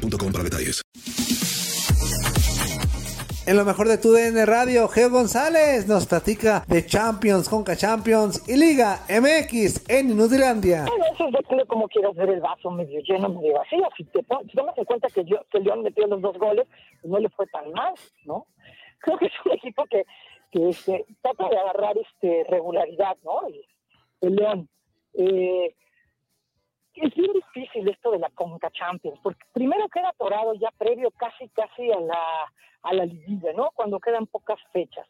boostmobile.com para detalles. En lo mejor de tu DN Radio, Geo González nos platica de Champions, Conca Champions y Liga MX en Inutilandia. Bueno, eso es depende cómo quieras ver el vaso medio lleno, medio vacío. Si te si tomas en cuenta que, yo, que León metió los dos goles, pues no le fue tan mal, ¿no? Creo que es un equipo que, que este, trata de agarrar este regularidad, ¿no? El, el León. Eh, es bien difícil esto de la Conca Champions, porque primero queda atorado ya previo casi casi a la, a la liguilla, ¿no? Cuando quedan pocas fechas.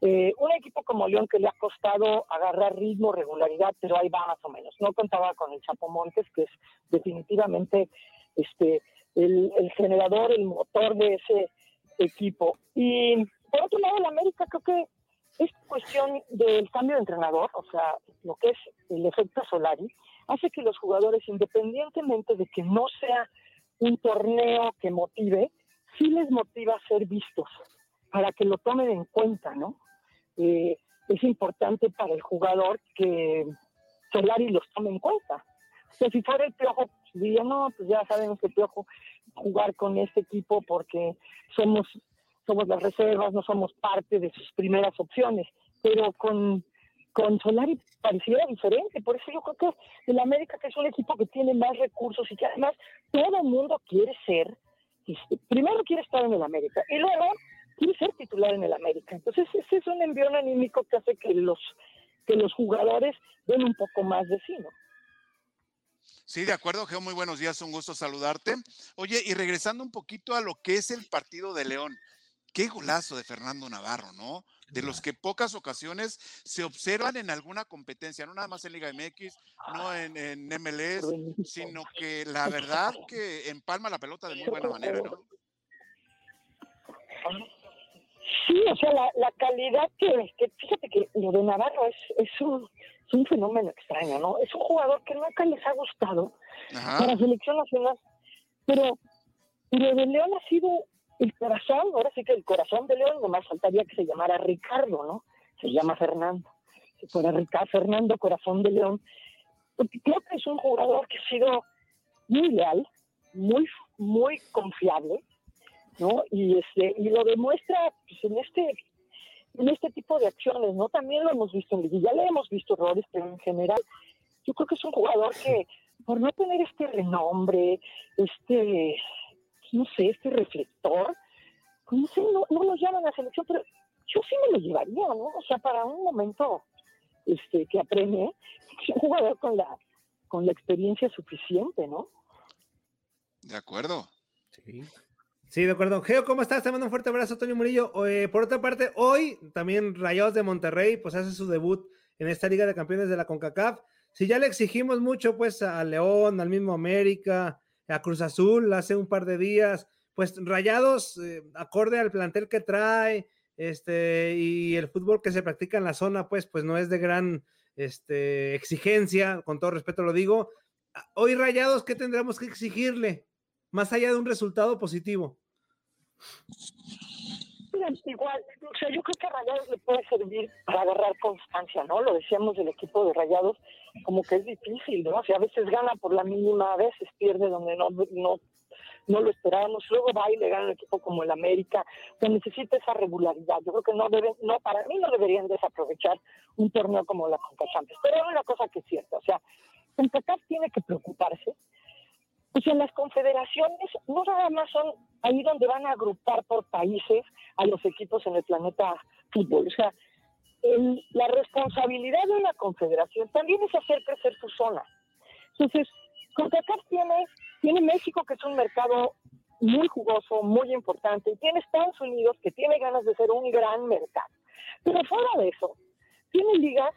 Eh, un equipo como León que le ha costado agarrar ritmo, regularidad, pero ahí va más o menos. No contaba con el Chapo Montes, que es definitivamente este el, el generador, el motor de ese equipo. Y por otro lado, el América creo que es cuestión del cambio de entrenador, o sea, lo que es el efecto Solari, hace que los jugadores, independientemente de que no sea un torneo que motive, sí les motiva a ser vistos, para que lo tomen en cuenta, ¿no? Eh, es importante para el jugador que Solari los tome en cuenta. O si fuera el Piojo, pues, diría, no, pues ya sabemos que Piojo jugar con este equipo porque somos somos las reservas, no somos parte de sus primeras opciones, pero con con Solari pareciera diferente. Por eso yo creo que el América, que es un equipo que tiene más recursos y que además todo el mundo quiere ser, este, primero quiere estar en el América y luego quiere ser titular en el América. Entonces ese es un envión anímico que hace que los, que los jugadores den un poco más de sí, ¿no? Sí, de acuerdo, Geo, muy buenos días, un gusto saludarte. Oye, y regresando un poquito a lo que es el partido de León, qué golazo de Fernando Navarro, ¿no? de los que pocas ocasiones se observan en alguna competencia, no nada más en Liga MX, no en, en MLS, sino que la verdad que empalma la pelota de muy buena manera, ¿no? Sí, o sea, la, la calidad que, que, fíjate que lo de Navarro es, es, un, es un fenómeno extraño, ¿no? Es un jugador que nunca les ha gustado para la selección nacional, pero, pero de León ha sido el corazón, ahora sí que el corazón de León, nomás faltaría que se llamara Ricardo, ¿no? Se llama Fernando. Si fuera Ricardo, Fernando Corazón de León, porque creo que es un jugador que ha sido muy leal, muy, muy confiable, ¿no? Y este, y lo demuestra pues, en este en este tipo de acciones, ¿no? También lo hemos visto en ya le hemos visto errores, pero en general yo creo que es un jugador que por no tener este renombre, este no sé, este reflector, no sé, no, no lo llaman a selección, pero yo sí me lo llevaría, ¿no? O sea, para un momento este que apremie, un jugador con la, con la experiencia suficiente, ¿no? De acuerdo. Sí. Sí, de acuerdo. Geo, ¿cómo estás? Te mando un fuerte abrazo, Toño Murillo. Eh, por otra parte, hoy también Rayados de Monterrey, pues hace su debut en esta Liga de Campeones de la CONCACAF. Si ya le exigimos mucho, pues a León, al mismo América, a Cruz Azul hace un par de días, pues Rayados, eh, acorde al plantel que trae, este, y el fútbol que se practica en la zona, pues, pues no es de gran este, exigencia, con todo respeto lo digo. Hoy Rayados, ¿qué tendremos que exigirle? Más allá de un resultado positivo. Igual, o sea, yo creo que a Rayados le puede servir para agarrar constancia, ¿no? Lo decíamos del equipo de Rayados, como que es difícil, ¿no? O sea, a veces gana por la mínima, a veces pierde donde no, no, no lo esperábamos, luego va y le gana un equipo como el América, que necesita esa regularidad. Yo creo que no deben, no, para mí no deberían desaprovechar un torneo como la Conca Pero hay una cosa que es cierta, o sea, CONCACAF tiene que preocuparse pues en las confederaciones no nada más son ahí donde van a agrupar por países a los equipos en el planeta fútbol. O sea, la responsabilidad de una confederación también es hacer crecer su zona. Entonces, CONCACAF tiene, tiene México, que es un mercado muy jugoso, muy importante, y tiene Estados Unidos, que tiene ganas de ser un gran mercado. Pero fuera de eso, tiene ligas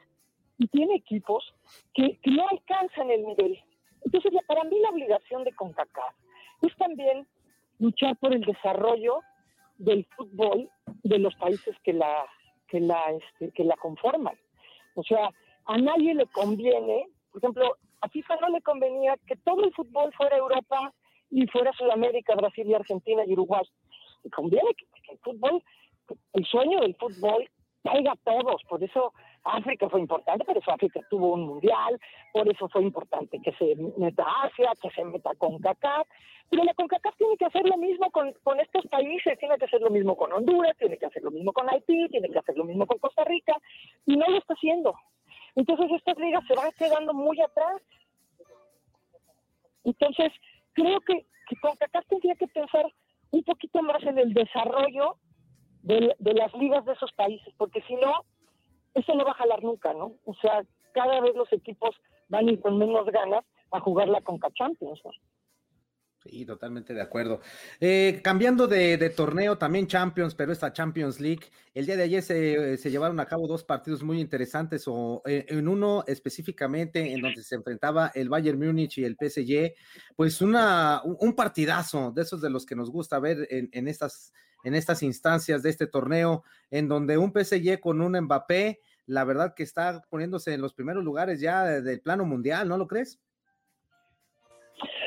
y tiene equipos que, no alcanzan el nivel. Entonces, para mí la obligación de CONCACAF es también luchar por el desarrollo del fútbol de los países que la que la este, que la conforman. O sea, a nadie le conviene, por ejemplo, a FIFA no le convenía que todo el fútbol fuera Europa y fuera Sudamérica, Brasil y Argentina y Uruguay. Conviene que, que el fútbol, el sueño del fútbol caiga a todos, por eso África fue importante, por eso África tuvo un mundial, por eso fue importante que se meta Asia, que se meta CONCACAF, pero la CONCACAF tiene que hacer lo mismo con, estos países, tiene que hacer lo mismo con Honduras, tiene que hacer lo mismo con Haití, tiene que hacer lo mismo con Costa Rica, y no lo está haciendo. Entonces estas ligas se van quedando muy atrás. Entonces, creo que, que CONCACAF tendría que pensar un poquito más en el desarrollo de, de las ligas de esos países, porque si no, eso no va a jalar nunca, ¿no? O sea, cada vez los equipos van ir con menos ganas a jugar la Conca Champions, ¿no? Sí, totalmente de acuerdo. Eh, cambiando de, torneo, también Champions, pero esta Champions League, el día de ayer se, llevaron a cabo dos partidos muy interesantes, o eh, en uno específicamente en donde se enfrentaba el Bayern Múnich y el PSG, pues una, un partidazo de esos de los que nos gusta ver en estas en estas instancias de este torneo, en donde un PSG con un Mbappé, la verdad que está poniéndose en los primeros lugares ya del plano mundial, ¿no lo crees?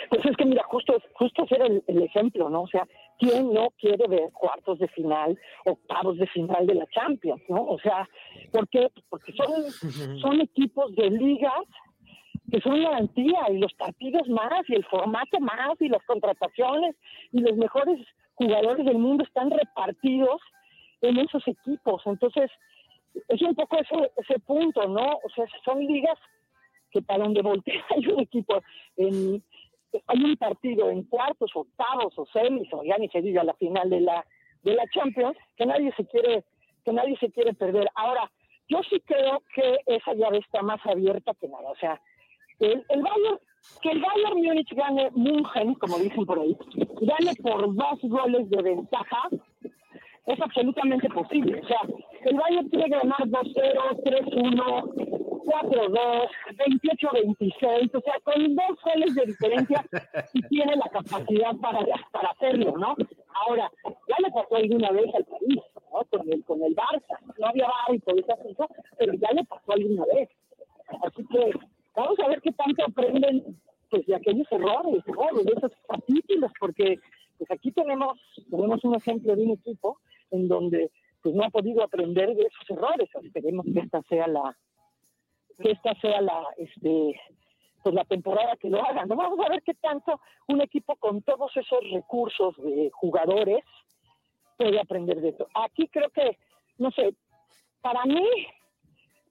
Pues es que mira, justo, justo ser el, el, ejemplo, ¿no? O sea, ¿quién no quiere ver cuartos de final, octavos de final de la Champions, ¿no? O sea, ¿por qué? Porque son, son equipos de ligas que son garantía y los partidos más y el formato más y las contrataciones y los mejores jugadores del mundo están repartidos en esos equipos. Entonces, es un poco ese, ese punto, ¿no? O sea, son ligas que para donde voltea hay un equipo, en, hay un partido en cuartos, octavos o semis, o ya ni se diga la final de la, de la Champions, que nadie se quiere, que nadie se quiere perder. Ahora, yo sí creo que esa llave está más abierta que nada. O sea, el, el Bayern que el Bayern Múnich gane München, como dicen por ahí, gane por dos goles de ventaja, es absolutamente posible. O sea, el Bayern tiene que ganar 2-0, 3-1, 4-2, 28-26, o sea, con dos goles de diferencia y tiene la capacidad para, para hacerlo, ¿no? Ahora, ya le pasó alguna vez al país, ¿no? Con el, con el Barça, no había bar y todo eso, pero ya le pasó alguna vez. Así que vamos a ver qué tanto aprenden pues de aquellos errores, de esos capítulos, porque pues aquí tenemos, tenemos un ejemplo de un equipo en donde pues no ha podido aprender de esos errores. Esperemos que esta sea la, que esta sea la, este, pues la temporada que lo hagan. ¿no? Vamos a ver qué tanto un equipo con todos esos recursos de jugadores puede aprender de esto. Aquí creo que, no sé, para mí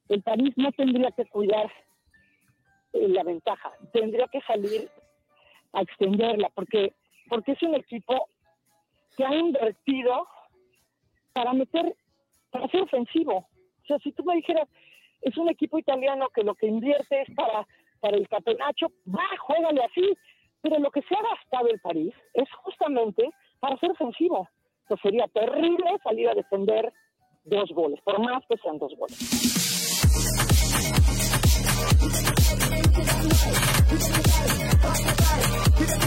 el París no tendría que cuidar la ventaja. Tendría que salir a extenderla, porque, porque es un equipo que ha invertido para meter, para ser ofensivo. O sea, si tú me dijeras, es un equipo italiano que lo que invierte es para, para el capenacho, va, juégale así. Pero lo que se ha gastado el París es justamente para ser ofensivo. Entonces sería terrible salir a defender dos goles, por más que sean dos goles. Keep that.